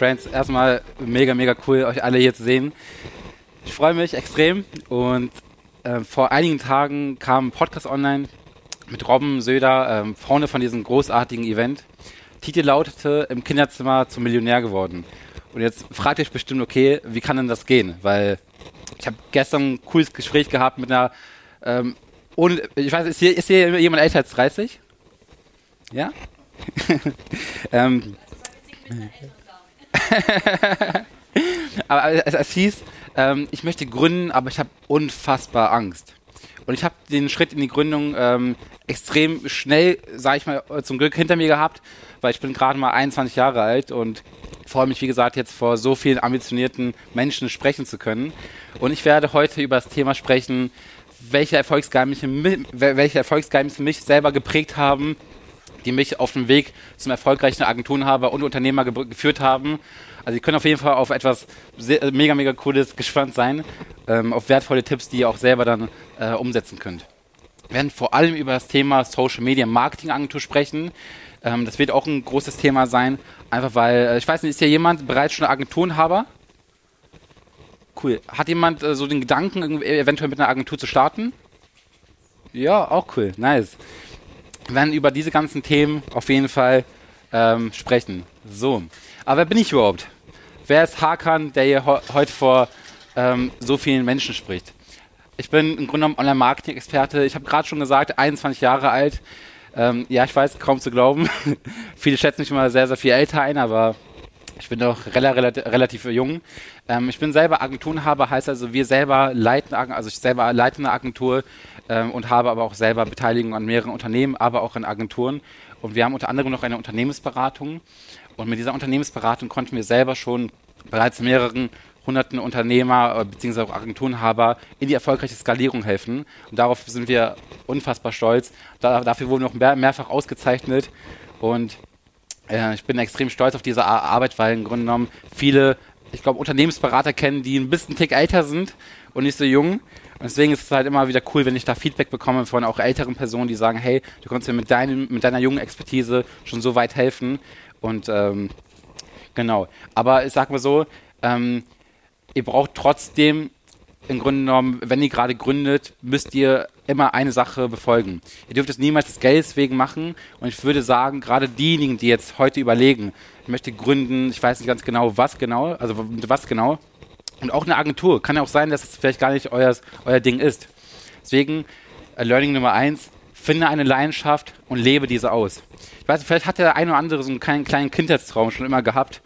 Friends. Erstmal mega, mega cool, euch alle hier zu sehen. Ich freue mich extrem und äh, vor einigen Tagen kam ein Podcast online mit Robben Söder, äh, vorne von diesem großartigen Event. Titel lautete Im Kinderzimmer zum Millionär geworden. Und jetzt fragt ihr euch bestimmt, okay, wie kann denn das gehen? Weil ich habe gestern ein cooles Gespräch gehabt mit einer, ähm, ohne, ich weiß, ist hier, ist hier jemand älter als 30? Ja? ähm, aber es, es hieß, ähm, ich möchte gründen, aber ich habe unfassbar Angst. Und ich habe den Schritt in die Gründung ähm, extrem schnell, sage ich mal, zum Glück hinter mir gehabt, weil ich bin gerade mal 21 Jahre alt und freue mich, wie gesagt, jetzt vor so vielen ambitionierten Menschen sprechen zu können. Und ich werde heute über das Thema sprechen, welche Erfolgsgeheimnisse, welche Erfolgsgeheimnisse mich selber geprägt haben, die mich auf dem Weg zum erfolgreichen Agenturenhaber und Unternehmer ge geführt haben. Also ihr könnt auf jeden Fall auf etwas sehr, mega, mega Cooles gespannt sein, ähm, auf wertvolle Tipps, die ihr auch selber dann äh, umsetzen könnt. Wir werden vor allem über das Thema Social Media Marketing Agentur sprechen. Ähm, das wird auch ein großes Thema sein, einfach weil, äh, ich weiß nicht, ist hier jemand bereits schon Agenturenhaber? Cool. Hat jemand äh, so den Gedanken, eventuell mit einer Agentur zu starten? Ja, auch cool. Nice. Werden über diese ganzen Themen auf jeden Fall ähm, sprechen. So. Aber wer bin ich überhaupt? Wer ist Hakan, der hier heute vor ähm, so vielen Menschen spricht? Ich bin im Grunde genommen Online-Marketing-Experte. Ich habe gerade schon gesagt, 21 Jahre alt. Ähm, ja, ich weiß, kaum zu glauben. Viele schätzen mich immer sehr, sehr viel älter ein, aber ich bin doch relativ, relativ jung. Ähm, ich bin selber Agenturenhaber, heißt also, wir selber leiten, also ich selber leite eine Agentur ähm, und habe aber auch selber Beteiligung an mehreren Unternehmen, aber auch an Agenturen. Und wir haben unter anderem noch eine Unternehmensberatung. Und mit dieser Unternehmensberatung konnten wir selber schon bereits mehreren hunderten Unternehmer äh, bzw. auch Agenturenhaber in die erfolgreiche Skalierung helfen. Und darauf sind wir unfassbar stolz. Da, dafür wurden wir noch mehr, mehrfach ausgezeichnet. Und äh, ich bin extrem stolz auf diese Arbeit, weil im Grunde genommen viele, ich glaube, Unternehmensberater kennen, die ein bisschen Tick älter sind und nicht so jung. Und deswegen ist es halt immer wieder cool, wenn ich da Feedback bekomme von auch älteren Personen, die sagen, hey, du kannst mir mit, deinem, mit deiner jungen Expertise schon so weit helfen. Und ähm, genau. Aber ich sag mal so, ähm, ihr braucht trotzdem im Grunde genommen, wenn ihr gerade gründet, müsst ihr immer eine Sache befolgen. Ihr dürft es niemals des Geldes wegen machen. Und ich würde sagen, gerade diejenigen, die jetzt heute überlegen, ich möchte gründen, ich weiß nicht ganz genau, was genau, also was genau. Und auch eine Agentur. Kann ja auch sein, dass es vielleicht gar nicht euer, euer Ding ist. Deswegen, äh, Learning Nummer eins, finde eine Leidenschaft und lebe diese aus. Ich weiß, vielleicht hat der eine oder andere so einen kleinen, kleinen Kindheitstraum schon immer gehabt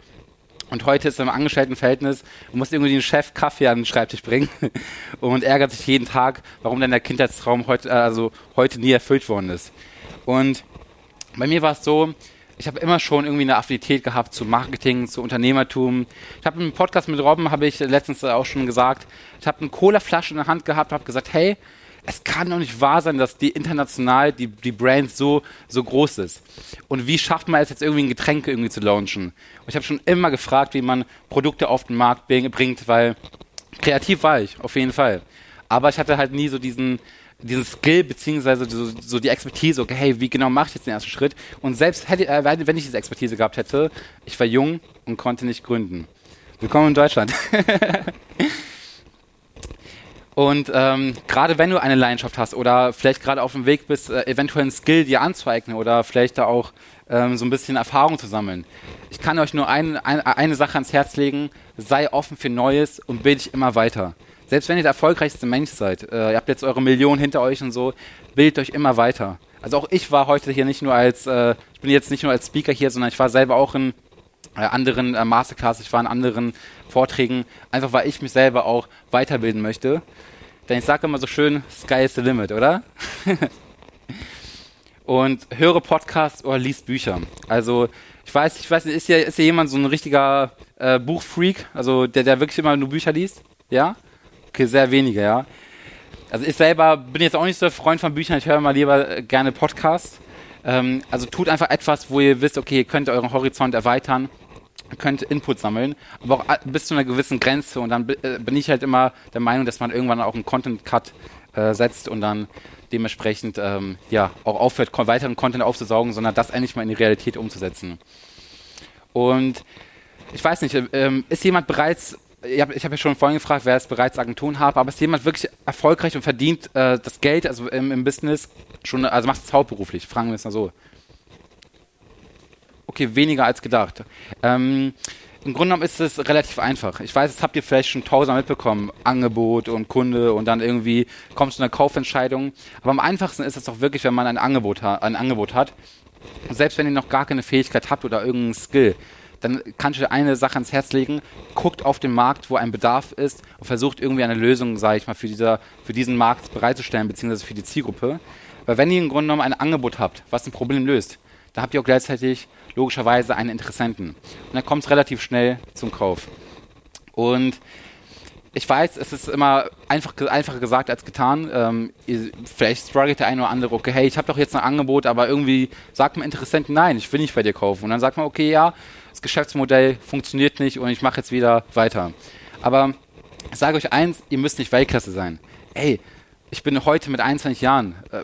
und heute ist er im Angestelltenverhältnis und muss irgendwie den Chef Kaffee an den Schreibtisch bringen und ärgert sich jeden Tag, warum denn der Kindheitstraum heute, äh, also heute nie erfüllt worden ist. Und bei mir war es so, ich habe immer schon irgendwie eine Affinität gehabt zu Marketing, zu Unternehmertum. Ich habe im Podcast mit Robben, habe ich letztens auch schon gesagt, ich habe eine Cola-Flasche in der Hand gehabt, habe gesagt, hey, es kann doch nicht wahr sein, dass die international, die, die Brand so, so groß ist. Und wie schafft man es jetzt irgendwie ein Getränk irgendwie zu launchen? Und ich habe schon immer gefragt, wie man Produkte auf den Markt bringt, weil kreativ war ich, auf jeden Fall. Aber ich hatte halt nie so diesen, diesen Skill beziehungsweise so, so, die Expertise, okay, hey, wie genau mache ich jetzt den ersten Schritt? Und selbst hätte, äh, wenn ich diese Expertise gehabt hätte, ich war jung und konnte nicht gründen. Willkommen in Deutschland. Und ähm, gerade wenn du eine Leidenschaft hast oder vielleicht gerade auf dem Weg bist, äh, eventuell einen Skill dir anzueignen oder vielleicht da auch ähm, so ein bisschen Erfahrung zu sammeln. Ich kann euch nur ein, ein, eine Sache ans Herz legen, sei offen für Neues und bilde dich immer weiter. Selbst wenn ihr der erfolgreichste Mensch seid, äh, ihr habt jetzt eure Millionen hinter euch und so, bildet euch immer weiter. Also auch ich war heute hier nicht nur als, äh, ich bin jetzt nicht nur als Speaker hier, sondern ich war selber auch in anderen äh, Masterclass, ich war in anderen Vorträgen, einfach weil ich mich selber auch weiterbilden möchte. Denn ich sage immer so schön, Sky is the limit, oder? und höre Podcasts oder liest Bücher. Also ich weiß, ich weiß nicht, ist hier, ist jemand so ein richtiger äh, Buchfreak, also der, der wirklich immer nur Bücher liest? Ja? Okay, sehr wenige, ja. Also ich selber bin jetzt auch nicht so der Freund von Büchern, ich höre mal lieber gerne Podcasts. Ähm, also tut einfach etwas, wo ihr wisst, okay, ihr könnt euren Horizont erweitern könnt Input sammeln, aber auch bis zu einer gewissen Grenze. Und dann äh, bin ich halt immer der Meinung, dass man irgendwann auch einen Content-Cut äh, setzt und dann dementsprechend ähm, ja auch aufhört, weiteren Content aufzusaugen, sondern das endlich mal in die Realität umzusetzen. Und ich weiß nicht, ähm, ist jemand bereits, ich habe hab ja schon vorhin gefragt, wer es bereits Agenturen hat, aber ist jemand wirklich erfolgreich und verdient äh, das Geld, also im, im Business, schon, also macht es hauptberuflich? Fragen wir es mal so. Okay, weniger als gedacht. Ähm, im Grunde genommen ist es relativ einfach. Ich weiß, das habt ihr vielleicht schon tausendmal mitbekommen. Angebot und Kunde und dann irgendwie kommt zu einer Kaufentscheidung. Aber am einfachsten ist es doch wirklich, wenn man ein Angebot, ein Angebot hat. Und selbst wenn ihr noch gar keine Fähigkeit habt oder irgendeinen Skill, dann kannst du eine Sache ans Herz legen, guckt auf den Markt, wo ein Bedarf ist und versucht irgendwie eine Lösung, sage ich mal, für, dieser, für diesen Markt bereitzustellen, beziehungsweise für die Zielgruppe. Weil wenn ihr im Grunde genommen ein Angebot habt, was ein Problem löst, dann habt ihr auch gleichzeitig logischerweise einen Interessenten. Und dann kommt es relativ schnell zum Kauf. Und ich weiß, es ist immer einfach, einfacher gesagt als getan. Ähm, vielleicht struggelt der eine oder andere, okay, hey, ich habe doch jetzt ein Angebot, aber irgendwie sagt man Interessenten, nein, ich will nicht bei dir kaufen. Und dann sagt man, okay, ja, das Geschäftsmodell funktioniert nicht und ich mache jetzt wieder weiter. Aber ich sage euch eins, ihr müsst nicht Weltklasse sein. Ey, ich bin heute mit 21 Jahren, äh,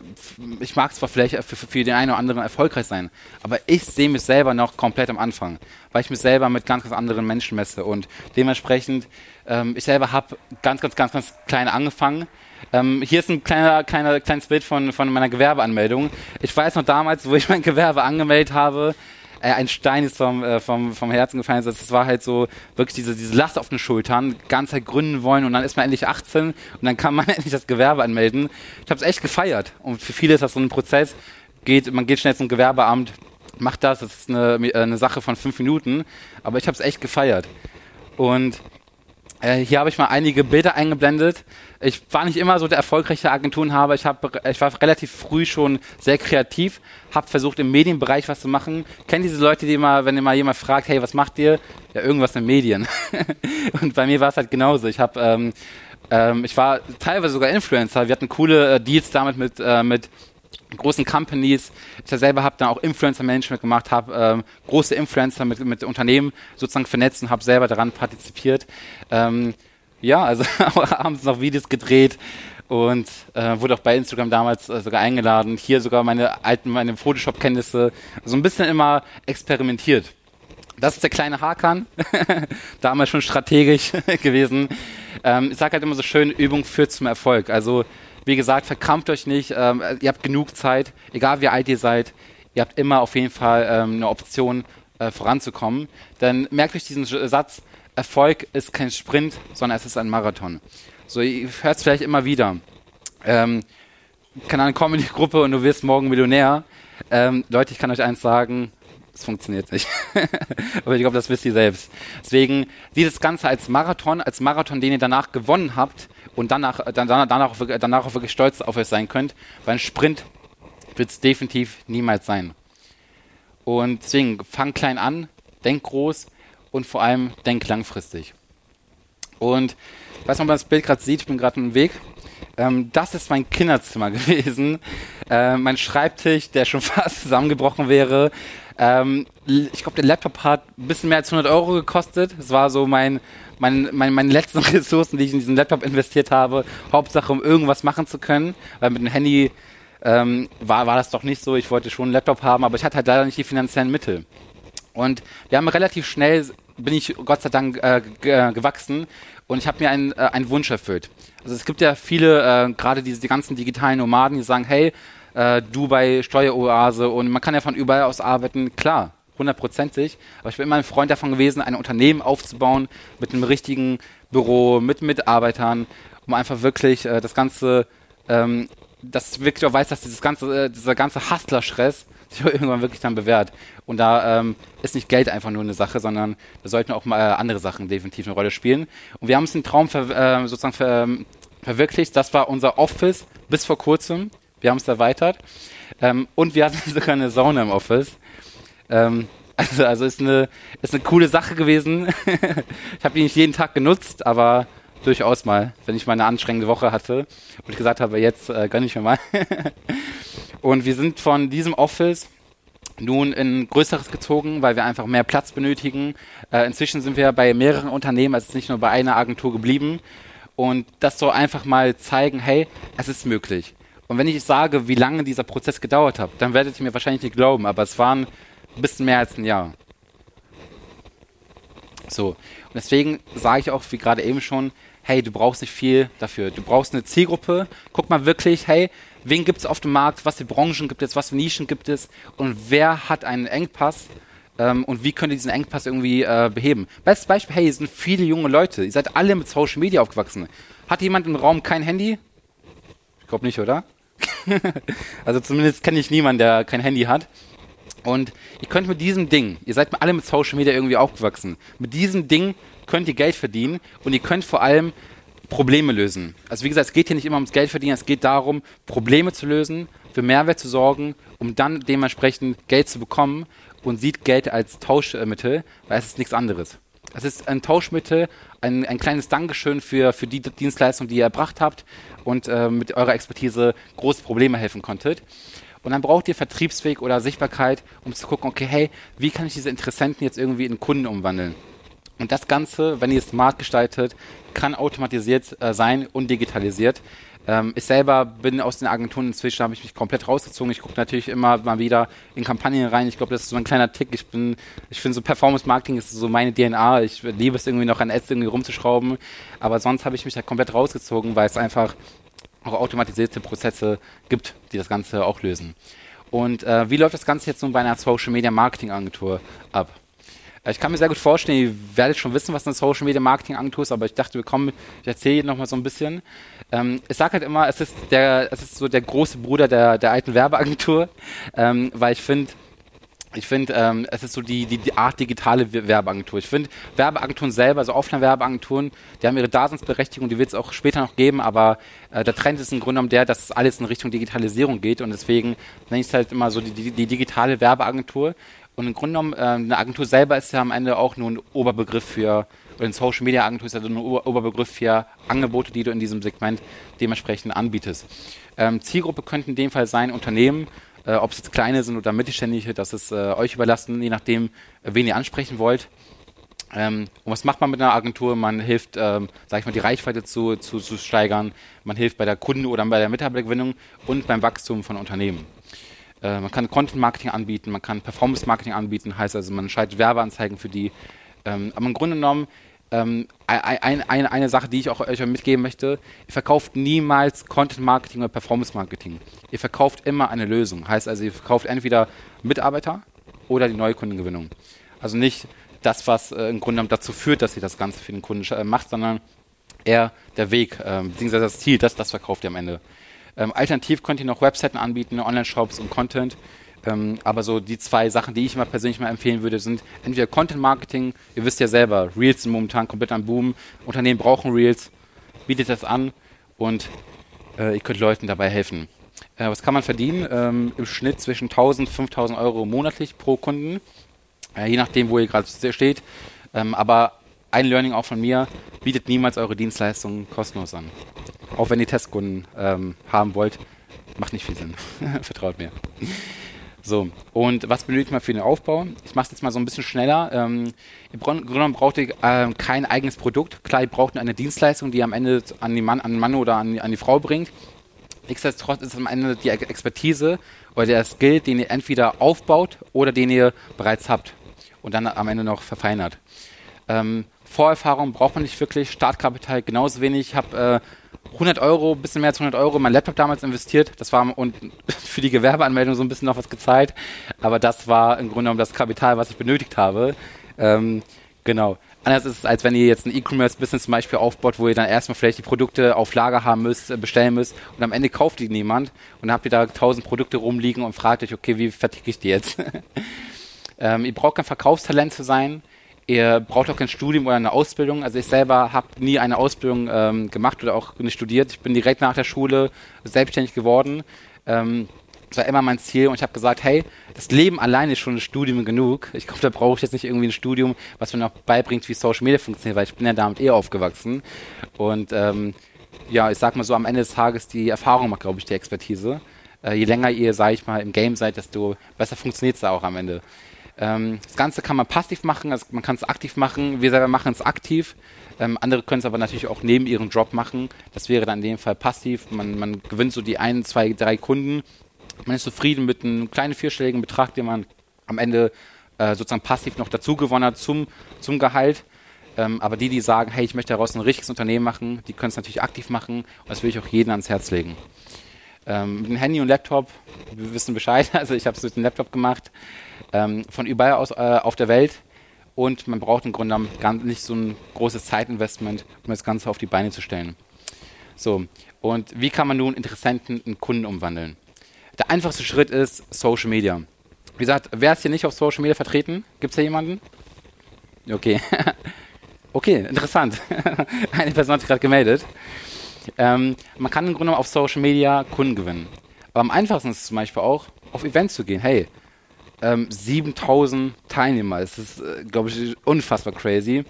ich mag zwar vielleicht für, für, den einen oder anderen erfolgreich sein, aber ich sehe mich selber noch komplett am Anfang, weil ich mich selber mit ganz, ganz anderen Menschen messe und dementsprechend, ähm, ich selber habe ganz, ganz, ganz, ganz klein angefangen. Ähm, hier ist ein kleiner, kleiner, kleines Bild von, von meiner Gewerbeanmeldung. Ich weiß noch damals, wo ich mein Gewerbe angemeldet habe, äh, ein Stein ist vom, äh, vom, vom Herzen gefallen. Das war halt so wirklich diese, diese Last auf den Schultern, ganz halt gründen wollen und dann ist man endlich 18 und dann kann man endlich das Gewerbe anmelden. Ich habe es echt gefeiert und für viele ist das so ein Prozess. Geht, man geht schnell zum Gewerbeamt, macht das, das ist eine, eine Sache von fünf Minuten, aber ich habe es echt gefeiert. Und äh, hier habe ich mal einige Bilder eingeblendet. Ich war nicht immer so der erfolgreiche Agenturenhaber. Ich, hab, ich war relativ früh schon sehr kreativ, habe versucht im Medienbereich was zu machen. Kennt diese Leute, die immer, wenn immer jemand fragt, hey, was macht ihr? Ja, irgendwas in Medien. und bei mir war es halt genauso. Ich habe ähm, ähm, ich war teilweise sogar Influencer. Wir hatten coole äh, Deals damit mit, äh, mit großen Companies. Ich selber habe dann auch Influencer-Management gemacht, habe ähm, große Influencer mit, mit Unternehmen sozusagen vernetzt und habe selber daran partizipiert. Ähm, ja, also abends noch Videos gedreht und äh, wurde auch bei Instagram damals äh, sogar eingeladen. Hier sogar meine alten, meine Photoshop-Kenntnisse. So ein bisschen immer experimentiert. Das ist der kleine Hakan, damals schon strategisch gewesen. Ähm, ich sage halt immer so schön, Übung führt zum Erfolg. Also wie gesagt, verkrampft euch nicht. Ähm, ihr habt genug Zeit, egal wie alt ihr seid. Ihr habt immer auf jeden Fall ähm, eine Option, äh, voranzukommen. Denn merkt euch diesen Satz, Erfolg ist kein Sprint, sondern es ist ein Marathon. So, ihr hört es vielleicht immer wieder. Ähm, keine Ahnung, Comedy-Gruppe und du wirst morgen Millionär. Ähm, Leute, ich kann euch eins sagen, es funktioniert nicht. Aber ich glaube, das wisst ihr selbst. Deswegen sieht das Ganze als Marathon, als Marathon, den ihr danach gewonnen habt und danach, danach, danach, auch, danach auch wirklich stolz auf euch sein könnt. Weil ein Sprint wird es definitiv niemals sein. Und deswegen, fang klein an, denk groß und vor allem denk langfristig. Und ich weiß nicht, ob man das Bild gerade sieht, ich bin gerade im Weg. Ähm, das ist mein Kinderzimmer gewesen. Äh, mein Schreibtisch, der schon fast zusammengebrochen wäre. Ähm, ich glaube, der Laptop hat ein bisschen mehr als 100 Euro gekostet. Das war so mein, mein, mein, meine letzten Ressourcen, die ich in diesen Laptop investiert habe. Hauptsache, um irgendwas machen zu können. Weil mit dem Handy ähm, war, war das doch nicht so. Ich wollte schon einen Laptop haben, aber ich hatte halt leider nicht die finanziellen Mittel. Und wir haben relativ schnell, bin ich Gott sei Dank äh, äh gewachsen und ich habe mir einen, äh, einen Wunsch erfüllt. Also es gibt ja viele, äh, gerade diese die ganzen digitalen Nomaden, die sagen, hey, äh, Dubai, Steueroase und man kann ja von überall aus arbeiten. Klar, hundertprozentig. Aber ich bin immer ein Freund davon gewesen, ein Unternehmen aufzubauen mit einem richtigen Büro, mit Mitarbeitern, um einfach wirklich äh, das Ganze, ähm, dass wirklich auch weiß, dass dieses ganze, äh, dieser ganze Hustler-Stress sich irgendwann wirklich dann bewährt. Und da ähm, ist nicht Geld einfach nur eine Sache, sondern da sollten auch mal äh, andere Sachen definitiv eine Rolle spielen. Und wir haben uns den Traum ver äh, sozusagen ver ähm, verwirklicht. Das war unser Office bis vor kurzem. Wir haben es erweitert. Ähm, und wir hatten sogar eine Sauna im Office. Ähm, also, also ist eine, ist eine coole Sache gewesen. ich habe die nicht jeden Tag genutzt, aber durchaus mal, wenn ich mal eine anstrengende Woche hatte und ich gesagt habe, jetzt äh, gönne ich mir mal. und wir sind von diesem Office nun in größeres gezogen, weil wir einfach mehr Platz benötigen. Äh, inzwischen sind wir bei mehreren Unternehmen, also nicht nur bei einer Agentur geblieben. Und das soll einfach mal zeigen, hey, es ist möglich. Und wenn ich sage, wie lange dieser Prozess gedauert hat, dann werdet ihr mir wahrscheinlich nicht glauben, aber es waren ein bisschen mehr als ein Jahr. So. Und deswegen sage ich auch, wie gerade eben schon, hey, du brauchst nicht viel dafür. Du brauchst eine Zielgruppe. Guck mal wirklich, hey, wen gibt es auf dem Markt, was für Branchen gibt es, was für Nischen gibt es und wer hat einen Engpass ähm, und wie könnt ihr diesen Engpass irgendwie äh, beheben. Bestes Beispiel, hey, hier sind viele junge Leute, ihr seid alle mit Social Media aufgewachsen. Hat jemand im Raum kein Handy? Ich glaube nicht, oder? also zumindest kenne ich niemanden, der kein Handy hat. Und ihr könnt mit diesem Ding, ihr seid alle mit Social Media irgendwie aufgewachsen, mit diesem Ding könnt ihr Geld verdienen und ihr könnt vor allem Probleme lösen. Also wie gesagt, es geht hier nicht immer ums Geld verdienen, es geht darum, Probleme zu lösen, für Mehrwert zu sorgen, um dann dementsprechend Geld zu bekommen und sieht Geld als Tauschmittel, weil es ist nichts anderes. Es ist ein Tauschmittel, ein, ein kleines Dankeschön für, für die Dienstleistung, die ihr erbracht habt und äh, mit eurer Expertise große Probleme helfen konntet. Und dann braucht ihr Vertriebsweg oder Sichtbarkeit, um zu gucken, okay, hey, wie kann ich diese Interessenten jetzt irgendwie in Kunden umwandeln? Und das Ganze, wenn ihr es smart gestaltet, kann automatisiert äh, sein und digitalisiert. Ähm, ich selber bin aus den Agenturen inzwischen, habe ich mich komplett rausgezogen. Ich gucke natürlich immer mal wieder in Kampagnen rein. Ich glaube, das ist so ein kleiner Tick. Ich bin, ich finde so Performance Marketing ist so meine DNA. Ich liebe es irgendwie noch an Ads irgendwie rumzuschrauben. Aber sonst habe ich mich da komplett rausgezogen, weil es einfach auch automatisierte Prozesse gibt, die das Ganze auch lösen. Und äh, wie läuft das Ganze jetzt nun bei einer Social Media Marketing Agentur ab? Ich kann mir sehr gut vorstellen, ihr werdet schon wissen, was eine Social Media Marketing Agentur ist, aber ich dachte, wir kommen, ich erzähle noch mal so ein bisschen. Ähm, ich sage halt immer, es ist der, es ist so der große Bruder der, der alten Werbeagentur, ähm, weil ich finde, ich finde, ähm, es ist so die, die, die Art digitale Werbeagentur. Ich finde, Werbeagenturen selber, also Offline-Werbeagenturen, die haben ihre Daseinsberechtigung, die wird es auch später noch geben, aber äh, der Trend ist im Grunde genommen der, dass alles in Richtung Digitalisierung geht und deswegen nenne ich es halt immer so die, die, die digitale Werbeagentur. Und im Grunde genommen, äh, eine Agentur selber ist ja am Ende auch nur ein Oberbegriff für, oder eine Social Media Agentur ist ja also ein Oberbegriff für Angebote, die du in diesem Segment dementsprechend anbietest. Ähm, Zielgruppe könnte in dem Fall sein Unternehmen, äh, ob es jetzt kleine sind oder mittelständische, das ist äh, euch überlassen, je nachdem, wen ihr ansprechen wollt. Ähm, und was macht man mit einer Agentur? Man hilft, ähm, sag ich mal, die Reichweite zu, zu, zu steigern. Man hilft bei der Kunden- oder bei der Mitarbeitergewinnung und beim Wachstum von Unternehmen. Äh, man kann Content Marketing anbieten, man kann Performance Marketing anbieten, heißt also, man schaltet Werbeanzeigen für die. Ähm, aber im Grunde genommen ähm, ein, ein, eine Sache, die ich auch euch mitgeben möchte, ihr verkauft niemals Content Marketing oder Performance Marketing. Ihr verkauft immer eine Lösung. Heißt also, ihr verkauft entweder Mitarbeiter oder die Neukundengewinnung. Also nicht das, was äh, im Grunde genommen dazu führt, dass ihr das Ganze für den Kunden äh, macht, sondern eher der Weg, äh, beziehungsweise das Ziel, das, das verkauft ihr am Ende. Ähm, alternativ könnt ihr noch Webseiten anbieten, Online-Shops und Content. Ähm, aber so die zwei Sachen, die ich immer persönlich mal empfehlen würde, sind entweder Content Marketing, ihr wisst ja selber, Reels sind momentan komplett am Boom, Unternehmen brauchen Reels, bietet das an und äh, ihr könnt Leuten dabei helfen. Äh, was kann man verdienen? Ähm, Im Schnitt zwischen 1000 und 5000 Euro monatlich pro Kunden, äh, je nachdem, wo ihr gerade steht. Ähm, aber ein Learning auch von mir, bietet niemals eure Dienstleistungen kostenlos an. Auch wenn ihr Testkunden ähm, haben wollt, macht nicht viel Sinn. Vertraut mir. So, und was benötigt man für den Aufbau? Ich mache es jetzt mal so ein bisschen schneller. Ähm, Im Grunde genommen braucht ihr äh, kein eigenes Produkt. Klar, ihr braucht eine Dienstleistung, die ihr am Ende an, den Mann, an den Mann oder an, an die Frau bringt. Nichtsdestotrotz ist am Ende die Expertise oder der Skill, den ihr entweder aufbaut oder den ihr bereits habt und dann am Ende noch verfeinert. Ähm, Vorerfahrung braucht man nicht wirklich, Startkapital genauso wenig. Ich habe äh, 100 Euro, bisschen mehr als 100 Euro in mein Laptop damals investiert. Das war und für die Gewerbeanmeldung so ein bisschen noch was gezahlt. Aber das war im Grunde genommen das Kapital, was ich benötigt habe. Ähm, genau. Anders ist es, als wenn ihr jetzt ein E-Commerce-Business zum Beispiel aufbaut, wo ihr dann erstmal vielleicht die Produkte auf Lager haben müsst, äh, bestellen müsst und am Ende kauft die niemand und dann habt ihr da tausend Produkte rumliegen und fragt euch, okay, wie verticke ich die jetzt? ähm, ihr braucht kein Verkaufstalent zu sein. Ihr braucht auch kein Studium oder eine Ausbildung. Also ich selber habe nie eine Ausbildung ähm, gemacht oder auch nicht studiert. Ich bin direkt nach der Schule selbstständig geworden. Ähm, das war immer mein Ziel und ich habe gesagt, hey, das Leben alleine ist schon ein Studium genug. Ich glaube, da brauche ich jetzt nicht irgendwie ein Studium, was mir noch beibringt, wie Social Media funktioniert, weil ich bin ja damit eh aufgewachsen. Und ähm, ja, ich sag mal so, am Ende des Tages die Erfahrung macht, glaube ich, die Expertise. Äh, je länger ihr, sage ich mal, im Game seid, desto besser funktioniert es da auch am Ende. Ähm, das Ganze kann man passiv machen, also man kann es aktiv machen. Wir selber machen es aktiv. Ähm, andere können es aber natürlich auch neben ihrem Job machen. Das wäre dann in dem Fall passiv. Man, man gewinnt so die ein, zwei, drei Kunden. Man ist zufrieden mit einem kleinen vierstelligen Betrag, den man am Ende äh, sozusagen passiv noch dazu gewonnen hat zum, zum Gehalt. Ähm, aber die, die sagen, hey, ich möchte daraus ein richtiges Unternehmen machen, die können es natürlich aktiv machen und das will ich auch jedem ans Herz legen. Ähm, mit dem Handy und Laptop, wir wissen Bescheid, also ich habe es mit dem Laptop gemacht, ähm, von überall aus äh, auf der Welt und man braucht im Grunde genommen nicht so ein großes Zeitinvestment, um das Ganze auf die Beine zu stellen. So, und wie kann man nun Interessenten in Kunden umwandeln? Der einfachste Schritt ist Social Media. Wie gesagt, wer ist hier nicht auf Social Media vertreten? Gibt es hier jemanden? Okay. okay, interessant. Eine Person hat sich gerade gemeldet. Ähm, man kann im Grunde auf Social Media Kunden gewinnen. Aber am einfachsten ist es zum Beispiel auch, auf Events zu gehen. Hey, ähm, 7000 Teilnehmer. Das ist, äh, glaube ich, unfassbar crazy.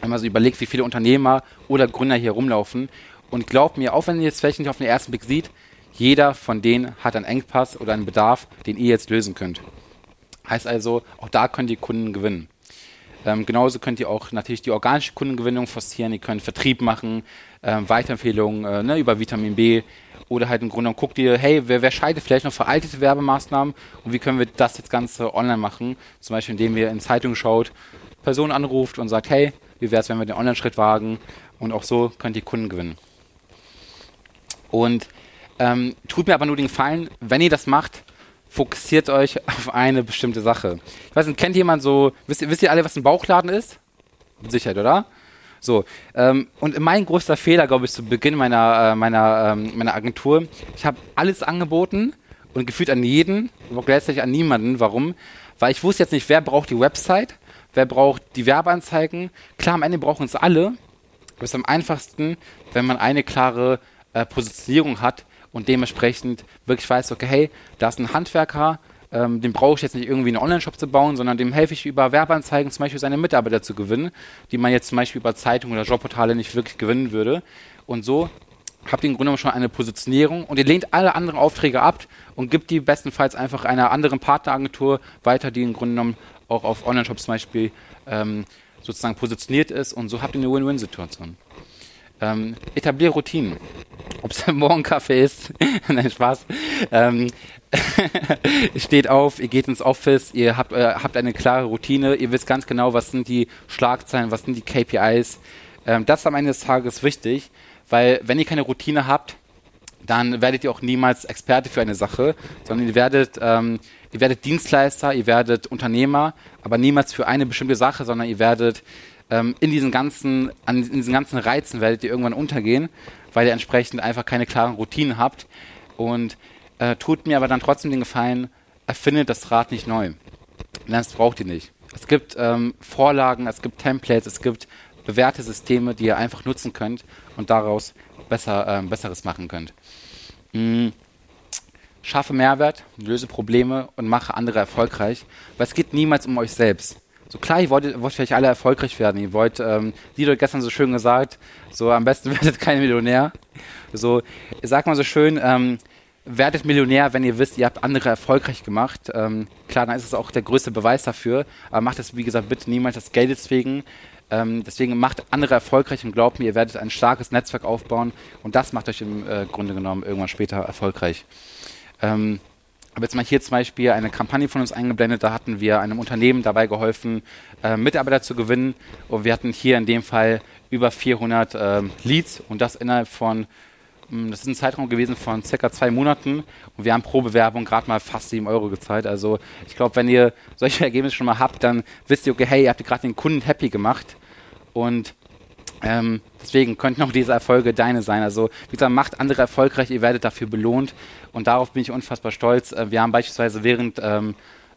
Wenn man so überlegt, wie viele Unternehmer oder Gründer hier rumlaufen. Und glaubt mir, auch wenn ihr jetzt vielleicht nicht auf den ersten Blick sieht, jeder von denen hat einen Engpass oder einen Bedarf, den ihr jetzt lösen könnt. Heißt also, auch da könnt ihr Kunden gewinnen. Ähm, genauso könnt ihr auch natürlich die organische Kundengewinnung forcieren. Ihr könnt Vertrieb machen, ähm, Weiterempfehlungen äh, ne, über Vitamin B oder halt im Grunde genommen guckt ihr, hey, wer, wer scheidet vielleicht noch veraltete Werbemaßnahmen und wie können wir das jetzt Ganze online machen? Zum Beispiel, indem ihr in Zeitungen schaut, Person anruft und sagt, hey, wie wäre es, wenn wir den Online-Schritt wagen? Und auch so könnt ihr Kunden gewinnen. Und ähm, tut mir aber nur den Gefallen, wenn ihr das macht, fokussiert euch auf eine bestimmte Sache. Ich weiß nicht, kennt jemand so, wisst ihr, wisst ihr alle, was ein Bauchladen ist? Sicherheit, oder? So, ähm, und mein größter Fehler, glaube ich, zu Beginn meiner, äh, meiner, ähm, meiner Agentur, ich habe alles angeboten und gefühlt an jeden, aber gleichzeitig an niemanden. Warum? Weil ich wusste jetzt nicht, wer braucht die Website, wer braucht die Werbeanzeigen. Klar, am Ende brauchen es alle, aber es ist am einfachsten, wenn man eine klare äh, Positionierung hat und dementsprechend wirklich weiß, okay, hey, da ist ein Handwerker, ähm, dem brauche ich jetzt nicht irgendwie einen Online-Shop zu bauen, sondern dem helfe ich über Werbeanzeigen zum Beispiel seine Mitarbeiter zu gewinnen, die man jetzt zum Beispiel über Zeitungen oder Jobportale nicht wirklich gewinnen würde. Und so habt ihr im Grunde genommen schon eine Positionierung und ihr lehnt alle anderen Aufträge ab und gibt die bestenfalls einfach einer anderen Partneragentur weiter, die im Grunde genommen auch auf Online-Shops zum Beispiel ähm, sozusagen positioniert ist und so habt ihr eine Win-Win-Situation. Ähm, etabliere Routinen. Ob es morgen Kaffee ist, nein, Spaß. Ähm, steht auf, ihr geht ins Office, ihr habt, äh, habt eine klare Routine, ihr wisst ganz genau, was sind die Schlagzeilen, was sind die KPIs. Ähm, das ist am Ende des Tages wichtig, weil wenn ihr keine Routine habt, dann werdet ihr auch niemals Experte für eine Sache, sondern ihr werdet, ähm, ihr werdet Dienstleister, ihr werdet Unternehmer, aber niemals für eine bestimmte Sache, sondern ihr werdet ähm, in diesen ganzen, an in diesen ganzen Reizen werdet ihr irgendwann untergehen, weil ihr entsprechend einfach keine klaren Routinen habt. Und äh, tut mir aber dann trotzdem den Gefallen, erfindet das Rad nicht neu. Das braucht ihr nicht. Es gibt ähm, Vorlagen, es gibt Templates, es gibt bewährte Systeme, die ihr einfach nutzen könnt und daraus besser, ähm, Besseres machen könnt. Mhm. Schaffe Mehrwert, löse Probleme und mache andere erfolgreich, weil es geht niemals um euch selbst. So klar, ihr wollt, wollt vielleicht alle erfolgreich werden. Ihr wollt, ähm, wie du gestern so schön gesagt, so am besten werdet kein Millionär. So, sag mal so schön, ähm, werdet Millionär, wenn ihr wisst, ihr habt andere erfolgreich gemacht. Ähm, klar, dann ist es auch der größte Beweis dafür. Aber macht es, wie gesagt, bitte niemals das Geld deswegen. Ähm, deswegen macht andere erfolgreich und glaubt mir, ihr werdet ein starkes Netzwerk aufbauen. Und das macht euch im äh, Grunde genommen irgendwann später erfolgreich. Ähm, habe jetzt mal hier zum Beispiel eine Kampagne von uns eingeblendet, da hatten wir einem Unternehmen dabei geholfen, äh, Mitarbeiter zu gewinnen. Und wir hatten hier in dem Fall über 400 äh, Leads. Und das innerhalb von, hm, das ist ein Zeitraum gewesen von circa zwei Monaten. Und wir haben pro Bewerbung gerade mal fast 7 Euro gezahlt. Also ich glaube, wenn ihr solche Ergebnisse schon mal habt, dann wisst ihr, okay, hey, ihr habt gerade den Kunden happy gemacht. Und ähm, deswegen könnten auch diese Erfolge deine sein. Also, wie gesagt, macht andere erfolgreich, ihr werdet dafür belohnt. Und darauf bin ich unfassbar stolz. Äh, wir haben beispielsweise während, ähm,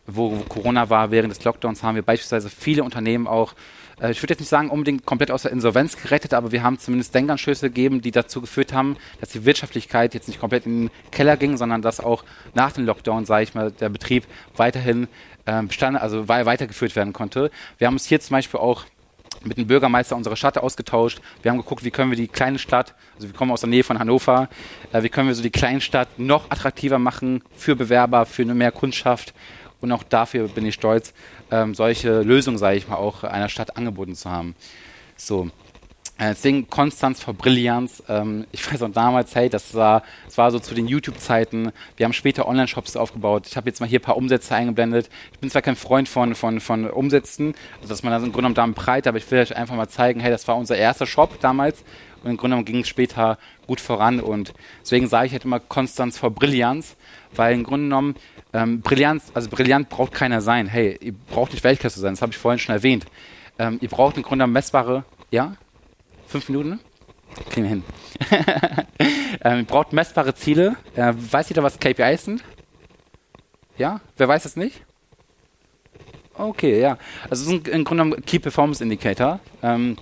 wo, Corona war, während des Lockdowns, haben wir beispielsweise viele Unternehmen auch, äh, ich würde jetzt nicht sagen, unbedingt komplett aus der Insolvenz gerettet, aber wir haben zumindest Denkanstöße gegeben, die dazu geführt haben, dass die Wirtschaftlichkeit jetzt nicht komplett in den Keller ging, sondern dass auch nach dem Lockdown, sage ich mal, der Betrieb weiterhin äh, bestand, also weitergeführt werden konnte. Wir haben uns hier zum Beispiel auch mit dem Bürgermeister unserer Stadt ausgetauscht. Wir haben geguckt, wie können wir die kleine Stadt, also wir kommen aus der Nähe von Hannover, äh, wie können wir so die kleine Stadt noch attraktiver machen für Bewerber, für mehr Kundschaft. Und auch dafür bin ich stolz, ähm, solche Lösungen, sage ich mal, auch einer Stadt angeboten zu haben. So. Äh, deswegen Konstanz vor Brillanz. Ähm, ich weiß auch damals, hey, das war, das war so zu den YouTube-Zeiten. Wir haben später Online-Shops aufgebaut. Ich habe jetzt mal hier ein paar Umsätze eingeblendet. Ich bin zwar kein Freund von, von, von Umsätzen, also dass man das im Grunde genommen da breit, aber ich will euch einfach mal zeigen, hey, das war unser erster Shop damals. Und im Grunde genommen ging es später gut voran. Und deswegen sage ich halt immer Konstanz vor Brillanz, weil im Grunde genommen ähm, Brillanz, also brillant braucht keiner sein. Hey, ihr braucht nicht Weltklasse sein, das habe ich vorhin schon erwähnt. Ähm, ihr braucht im Grunde genommen messbare, ja, Fünf Minuten? Kriegen wir hin. ähm, braucht messbare Ziele. Äh, weiß jeder, was KPIs sind? Ja? Wer weiß das nicht? Okay, ja. Also es ist im Grunde genommen Key Performance Indicator. Ähm,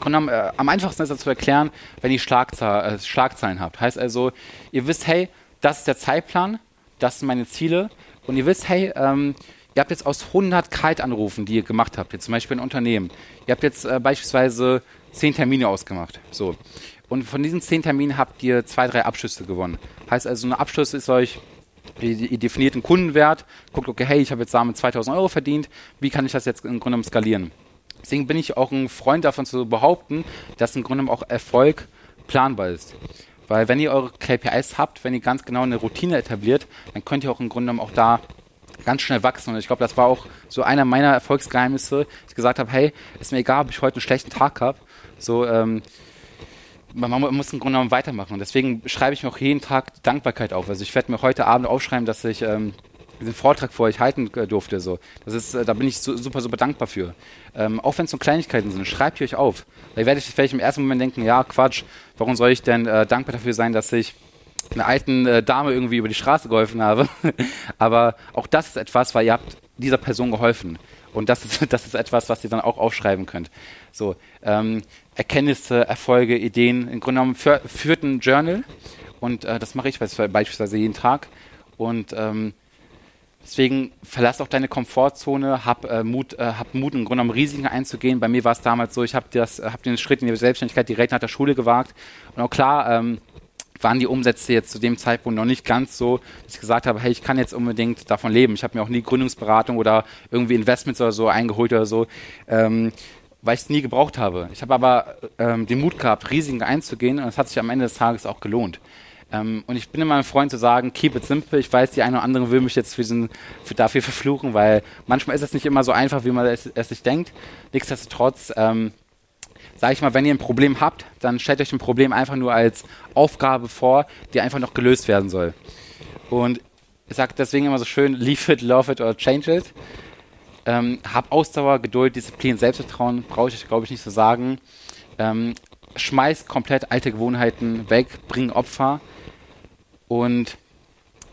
genommen, äh, am einfachsten ist das zu erklären, wenn ihr Schlagzahl, äh, Schlagzeilen habt. Heißt also, ihr wisst, hey, das ist der Zeitplan, das sind meine Ziele und ihr wisst, hey, ähm, ihr habt jetzt aus 100 Kite-Anrufen, die ihr gemacht habt, jetzt zum Beispiel ein Unternehmen, ihr habt jetzt äh, beispielsweise zehn Termine ausgemacht. So. Und von diesen zehn Terminen habt ihr zwei, drei Abschlüsse gewonnen. Heißt also, ein Abschluss ist euch, ihr definiert einen Kundenwert, guckt, okay, hey, ich habe jetzt damit 2000 Euro verdient, wie kann ich das jetzt im Grunde genommen skalieren? Deswegen bin ich auch ein Freund davon zu behaupten, dass im Grunde genommen auch Erfolg planbar ist. Weil wenn ihr eure KPIs habt, wenn ihr ganz genau eine Routine etabliert, dann könnt ihr auch im Grunde genommen auch da ganz schnell wachsen. Und ich glaube, das war auch so einer meiner Erfolgsgeheimnisse, dass ich gesagt habe, hey, ist mir egal, ob ich heute einen schlechten Tag habe, so, ähm, man, muss im Grunde genommen weitermachen. Und deswegen schreibe ich mir auch jeden Tag Dankbarkeit auf. Also ich werde mir heute Abend aufschreiben, dass ich ähm, diesen Vortrag vor euch halten äh, durfte. So. Das ist, äh, da bin ich so, super, super dankbar für. Ähm, auch wenn es so Kleinigkeiten sind, schreibt ihr euch auf. Da werde ich vielleicht im ersten Moment denken, ja, Quatsch, warum soll ich denn äh, dankbar dafür sein, dass ich einer alten äh, Dame irgendwie über die Straße geholfen habe. Aber auch das ist etwas, weil ihr habt dieser Person geholfen. Und das ist, das ist etwas, was ihr dann auch aufschreiben könnt. So, ähm, Erkenntnisse, Erfolge, Ideen. Im Grunde genommen für, führt ein Journal und äh, das mache ich beispielsweise jeden Tag. Und ähm, deswegen verlass auch deine Komfortzone, hab äh, Mut, äh, hab Mut, im Grunde genommen Risiken einzugehen. Bei mir war es damals so, ich habe hab den Schritt in die Selbstständigkeit direkt nach der Schule gewagt. Und auch klar, ähm, waren die Umsätze jetzt zu dem Zeitpunkt noch nicht ganz so, dass ich gesagt habe, hey, ich kann jetzt unbedingt davon leben. Ich habe mir auch nie Gründungsberatung oder irgendwie Investments oder so eingeholt oder so, ähm, weil ich es nie gebraucht habe. Ich habe aber ähm, den Mut gehabt, Risiken einzugehen und es hat sich am Ende des Tages auch gelohnt. Ähm, und ich bin immer ein Freund zu sagen, keep it simple. Ich weiß, die eine oder andere will mich jetzt für diesen, für dafür verfluchen, weil manchmal ist es nicht immer so einfach, wie man es, es sich denkt. Nichtsdestotrotz, ähm, sage ich mal, wenn ihr ein Problem habt, dann stellt euch ein Problem einfach nur als Aufgabe vor, die einfach noch gelöst werden soll. Und ich sage deswegen immer so schön, leave it, love it or change it. Ähm, hab Ausdauer, Geduld, Disziplin, Selbstvertrauen, brauche ich, glaube ich, nicht zu sagen. Ähm, schmeißt komplett alte Gewohnheiten weg, bring Opfer und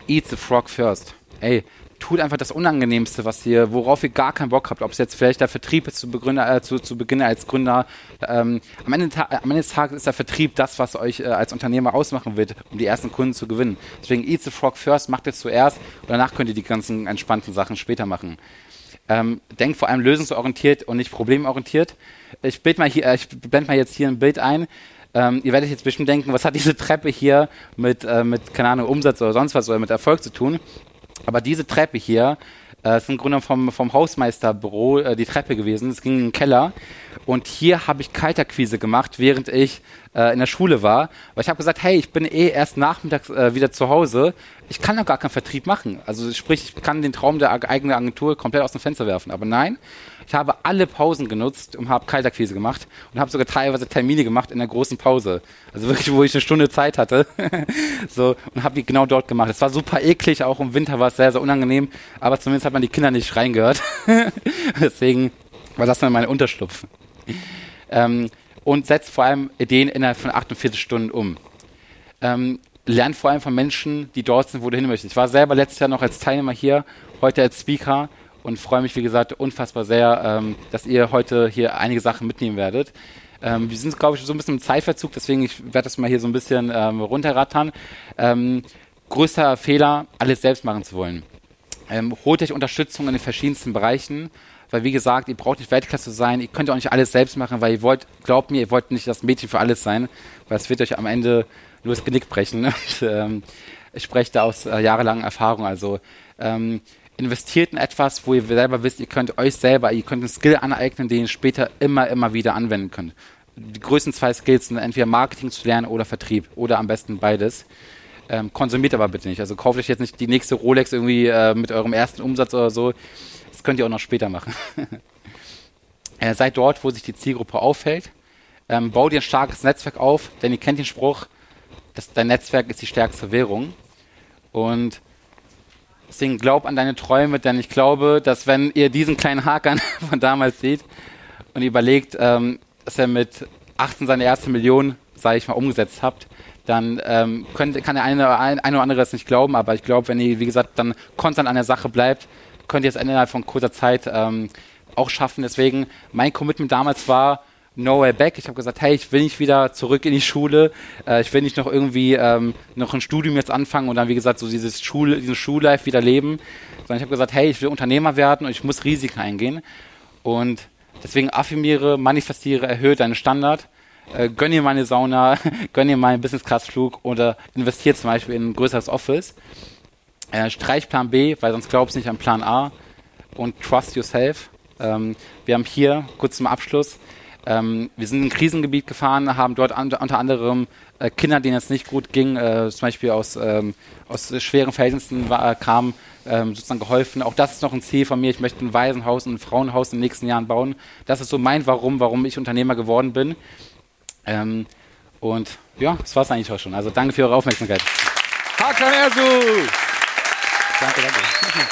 eat the frog first. Ey, tut einfach das Unangenehmste, was ihr, worauf ihr gar keinen Bock habt. Ob es jetzt vielleicht der Vertrieb ist zu, Begründer, äh, zu, zu Beginn als Gründer. Ähm, am, Ende, am Ende des Tages ist der Vertrieb das, was euch äh, als Unternehmer ausmachen wird, um die ersten Kunden zu gewinnen. Deswegen eat the frog first, macht es zuerst und danach könnt ihr die ganzen entspannten Sachen später machen. Ähm, denkt vor allem lösungsorientiert und nicht problemorientiert. Ich, mal hier, äh, ich blende mal jetzt hier ein Bild ein. Ähm, ihr werdet jetzt bestimmt denken, was hat diese Treppe hier mit, äh, mit, keine Ahnung, Umsatz oder sonst was oder mit Erfolg zu tun? Aber diese Treppe hier äh, ist im Grunde vom, vom Hausmeisterbüro äh, die Treppe gewesen. Es ging in den Keller. Und hier habe ich Kalterquise gemacht, während ich äh, in der Schule war. Weil ich habe gesagt, hey, ich bin eh erst nachmittags äh, wieder zu Hause. Ich kann doch gar keinen Vertrieb machen. Also sprich, ich kann den Traum der eigenen Agentur komplett aus dem Fenster werfen. Aber nein, ich habe alle Pausen genutzt und habe Kalterquise gemacht und habe sogar teilweise Termine gemacht in der großen Pause. Also wirklich, wo ich eine Stunde Zeit hatte. so, und habe die genau dort gemacht. Es war super eklig, auch im Winter war es sehr, sehr unangenehm, aber zumindest hat man die Kinder nicht reingehört. Deswegen war das dann meine Unterschlupf. Ähm, und setzt vor allem Ideen innerhalb von 48 Stunden um. Ähm, lernt vor allem von Menschen, die dort sind, wo du hin möchtest. Ich war selber letztes Jahr noch als Teilnehmer hier, heute als Speaker und freue mich, wie gesagt, unfassbar sehr, ähm, dass ihr heute hier einige Sachen mitnehmen werdet. Ähm, wir sind, glaube ich, so ein bisschen im Zeitverzug, deswegen ich werde das mal hier so ein bisschen ähm, runterrattern. Ähm, größter Fehler, alles selbst machen zu wollen. Ähm, holt euch Unterstützung in den verschiedensten Bereichen, weil wie gesagt, ihr braucht nicht Weltklasse zu sein, ihr könnt auch nicht alles selbst machen, weil ihr wollt, glaubt mir, ihr wollt nicht das Mädchen für alles sein, weil es wird euch am Ende nur das Genick brechen. Und, ähm, ich spreche da aus äh, jahrelangen Erfahrung. Also ähm, investiert in etwas, wo ihr selber wisst, ihr könnt euch selber, ihr könnt einen Skill aneignen, den ihr später immer, immer wieder anwenden könnt. die größten zwei Skills sind entweder Marketing zu lernen oder Vertrieb oder am besten beides. Ähm, konsumiert aber bitte nicht. Also kauft euch jetzt nicht die nächste Rolex irgendwie äh, mit eurem ersten Umsatz oder so. Das könnt ihr auch noch später machen. äh, seid dort, wo sich die Zielgruppe aufhält. Ähm, baut ihr ein starkes Netzwerk auf, denn ihr kennt den Spruch, dass dein Netzwerk ist die stärkste Währung. Und deswegen glaub an deine Träume, denn ich glaube, dass wenn ihr diesen kleinen Hakan von damals seht und überlegt, ähm, dass er mit 18 seine erste Million, sage ich mal, umgesetzt habt, dann ähm, könnt, kann der eine, ein, eine oder andere das nicht glauben, aber ich glaube, wenn ihr, wie gesagt, dann konstant an der Sache bleibt, könnt ihr es innerhalb von kurzer Zeit ähm, auch schaffen. Deswegen, mein Commitment damals war, no way back. Ich habe gesagt, hey, ich will nicht wieder zurück in die Schule. Äh, ich will nicht noch irgendwie ähm, noch ein Studium jetzt anfangen und dann, wie gesagt, so dieses Schul diesen Schullife wieder leben. Sondern ich habe gesagt, hey, ich will Unternehmer werden und ich muss Risiken eingehen. Und deswegen affirmiere, manifestiere, erhöhe deinen Standard äh, gönn dir mal eine Sauna, gönn dir mal einen Business-Class-Flug oder investier zum Beispiel in ein größeres Office. Äh, streich Plan B, weil sonst glaubst du nicht an Plan A und trust yourself. Ähm, wir haben hier, kurz zum Abschluss, ähm, wir sind in ein Krisengebiet gefahren, haben dort an, unter anderem äh, Kinder, denen es nicht gut ging, äh, zum Beispiel aus, ähm, aus schweren Verhältnissen war, kamen, ähm, sozusagen geholfen. Auch das ist noch ein Ziel von mir. Ich möchte ein Waisenhaus und ein Frauenhaus in den nächsten Jahren bauen. Das ist so mein Warum, warum ich Unternehmer geworden bin. Ähm, und ja, das war es eigentlich auch schon. Also danke für eure Aufmerksamkeit. Hakan Ersu! Danke, danke.